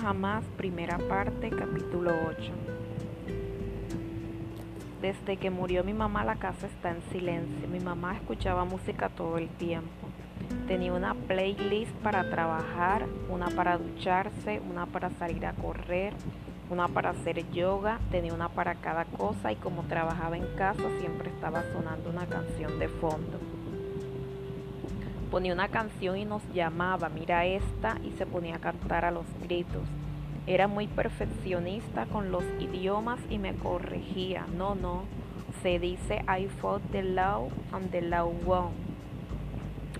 jamás, primera parte, capítulo 8. Desde que murió mi mamá la casa está en silencio. Mi mamá escuchaba música todo el tiempo. Tenía una playlist para trabajar, una para ducharse, una para salir a correr, una para hacer yoga, tenía una para cada cosa y como trabajaba en casa siempre estaba sonando una canción de fondo ponía una canción y nos llamaba, mira esta, y se ponía a cantar a los gritos. Era muy perfeccionista con los idiomas y me corregía. No, no, se dice I fought the law and the law won.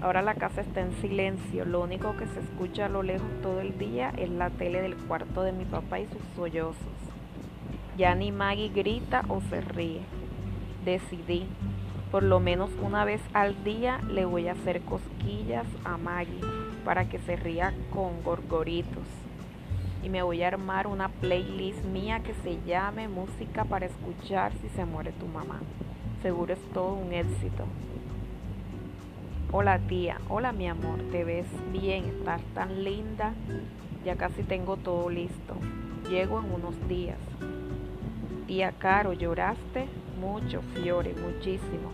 Ahora la casa está en silencio, lo único que se escucha a lo lejos todo el día es la tele del cuarto de mi papá y sus sollozos. Ya ni Maggie grita o se ríe. Decidí, por lo menos una vez al día le voy a hacer cosquillas a Maggie para que se ría con gorgoritos. Y me voy a armar una playlist mía que se llame Música para escuchar si se muere tu mamá. Seguro es todo un éxito. Hola tía, hola mi amor, te ves bien, estás tan linda. Ya casi tengo todo listo. Llego en unos días. Tía Caro, ¿lloraste? Mucho, Fiore, muchísimo.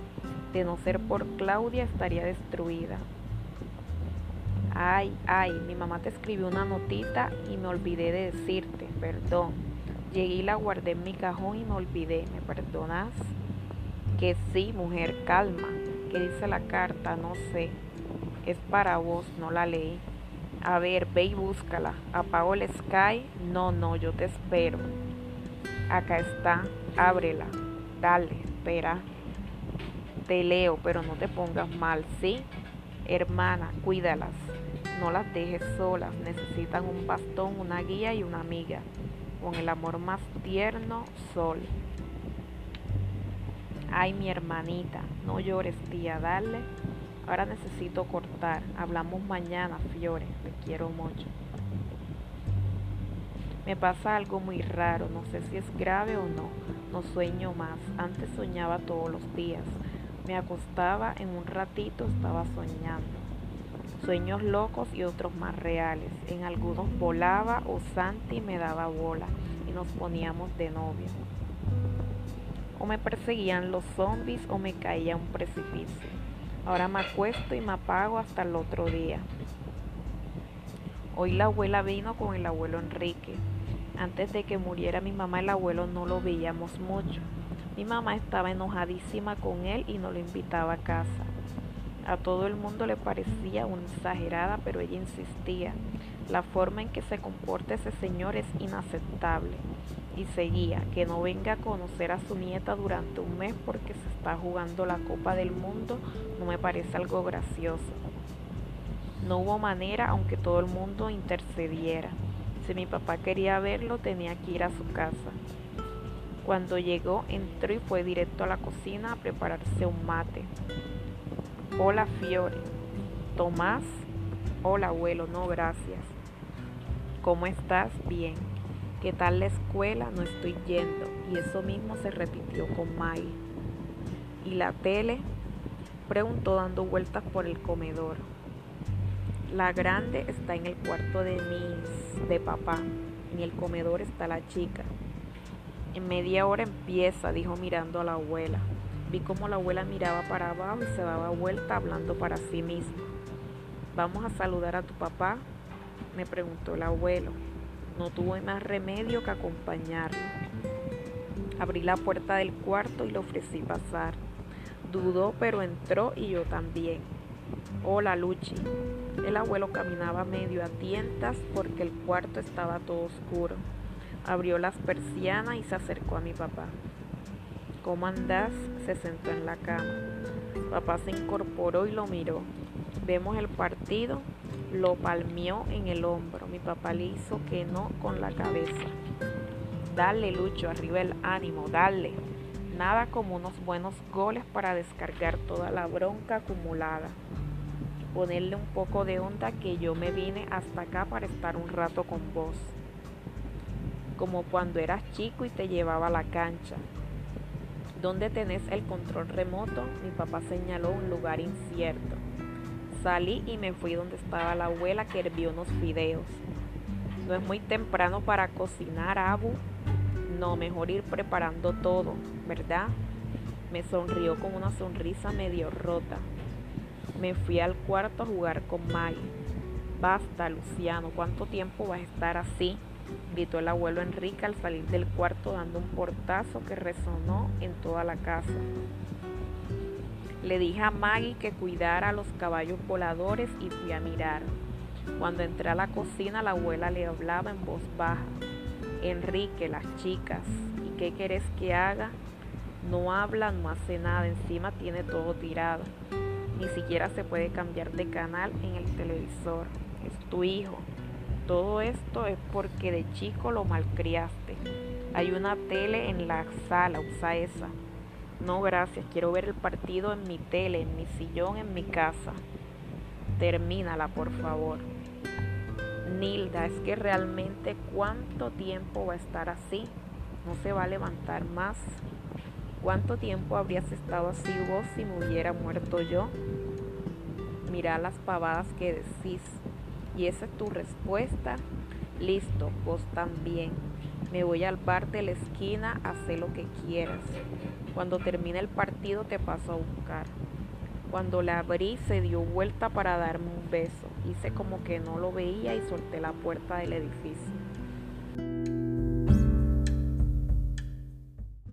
De no ser por Claudia estaría destruida. Ay, ay, mi mamá te escribió una notita y me olvidé de decirte, perdón. Llegué y la guardé en mi cajón y me olvidé, ¿me perdonas? Que sí, mujer, calma. ¿Qué dice la carta? No sé. Es para vos, no la leí. A ver, ve y búscala. Apago el Sky. No, no, yo te espero. Acá está, ábrela. Dale, espera. Te leo, pero no te pongas mal, ¿sí? Hermana, cuídalas. No las dejes solas. Necesitan un bastón, una guía y una amiga. Con el amor más tierno, Sol. Ay, mi hermanita, no llores, tía, dale. Ahora necesito cortar. Hablamos mañana, Fiore. Te quiero mucho. Me pasa algo muy raro, no sé si es grave o no. No sueño más. Antes soñaba todos los días. Me acostaba en un ratito, estaba soñando. Sueños locos y otros más reales. En algunos volaba o Santi me daba bola y nos poníamos de novio. O me perseguían los zombies o me caía a un precipicio. Ahora me acuesto y me apago hasta el otro día. Hoy la abuela vino con el abuelo Enrique. Antes de que muriera mi mamá, el abuelo no lo veíamos mucho. Mi mamá estaba enojadísima con él y no lo invitaba a casa. A todo el mundo le parecía una exagerada, pero ella insistía. La forma en que se comporta ese señor es inaceptable. Y seguía, que no venga a conocer a su nieta durante un mes porque se está jugando la Copa del Mundo, no me parece algo gracioso. No hubo manera, aunque todo el mundo intercediera. Si mi papá quería verlo, tenía que ir a su casa. Cuando llegó, entró y fue directo a la cocina a prepararse un mate. Hola, Fiore. Tomás. Hola, abuelo. No, gracias. ¿Cómo estás? Bien. ¿Qué tal la escuela? No estoy yendo. Y eso mismo se repitió con May. ¿Y la tele? Preguntó dando vueltas por el comedor. La grande está en el cuarto de mis de papá. En el comedor está la chica. En media hora empieza, dijo mirando a la abuela. Vi cómo la abuela miraba para abajo y se daba vuelta hablando para sí misma. ¿Vamos a saludar a tu papá? me preguntó el abuelo. No tuve más remedio que acompañarlo. Abrí la puerta del cuarto y le ofrecí pasar. Dudó, pero entró y yo también. Hola, Luchi. El abuelo caminaba medio a tientas porque el cuarto estaba todo oscuro. Abrió las persianas y se acercó a mi papá. ¿Cómo andás? Se sentó en la cama. Papá se incorporó y lo miró. Vemos el partido. Lo palmeó en el hombro. Mi papá le hizo que no con la cabeza. Dale, Lucho, arriba el ánimo, dale. Nada como unos buenos goles para descargar toda la bronca acumulada. Ponerle un poco de onda que yo me vine hasta acá para estar un rato con vos. Como cuando eras chico y te llevaba a la cancha. ¿Dónde tenés el control remoto? Mi papá señaló un lugar incierto. Salí y me fui donde estaba la abuela que hervió unos fideos. No es muy temprano para cocinar, Abu. No, mejor ir preparando todo, ¿verdad? Me sonrió con una sonrisa medio rota. Me fui al cuarto a jugar con Maggie. Basta, Luciano, ¿cuánto tiempo vas a estar así? gritó el abuelo Enrique al salir del cuarto dando un portazo que resonó en toda la casa. Le dije a Maggie que cuidara a los caballos voladores y fui a mirar. Cuando entré a la cocina la abuela le hablaba en voz baja. Enrique, las chicas, ¿y qué querés que haga? No habla, no hace nada, encima tiene todo tirado. Ni siquiera se puede cambiar de canal en el televisor. Es tu hijo. Todo esto es porque de chico lo malcriaste. Hay una tele en la sala, usa esa. No, gracias, quiero ver el partido en mi tele, en mi sillón, en mi casa. Termínala, por favor. Nilda, es que realmente cuánto tiempo va a estar así. No se va a levantar más. ¿Cuánto tiempo habrías estado así vos si me hubiera muerto yo? Mira las pavadas que decís y esa es tu respuesta, listo, vos también. Me voy al bar de la esquina hacer lo que quieras. Cuando termine el partido te paso a buscar. Cuando la abrí se dio vuelta para darme un beso. Hice como que no lo veía y solté la puerta del edificio.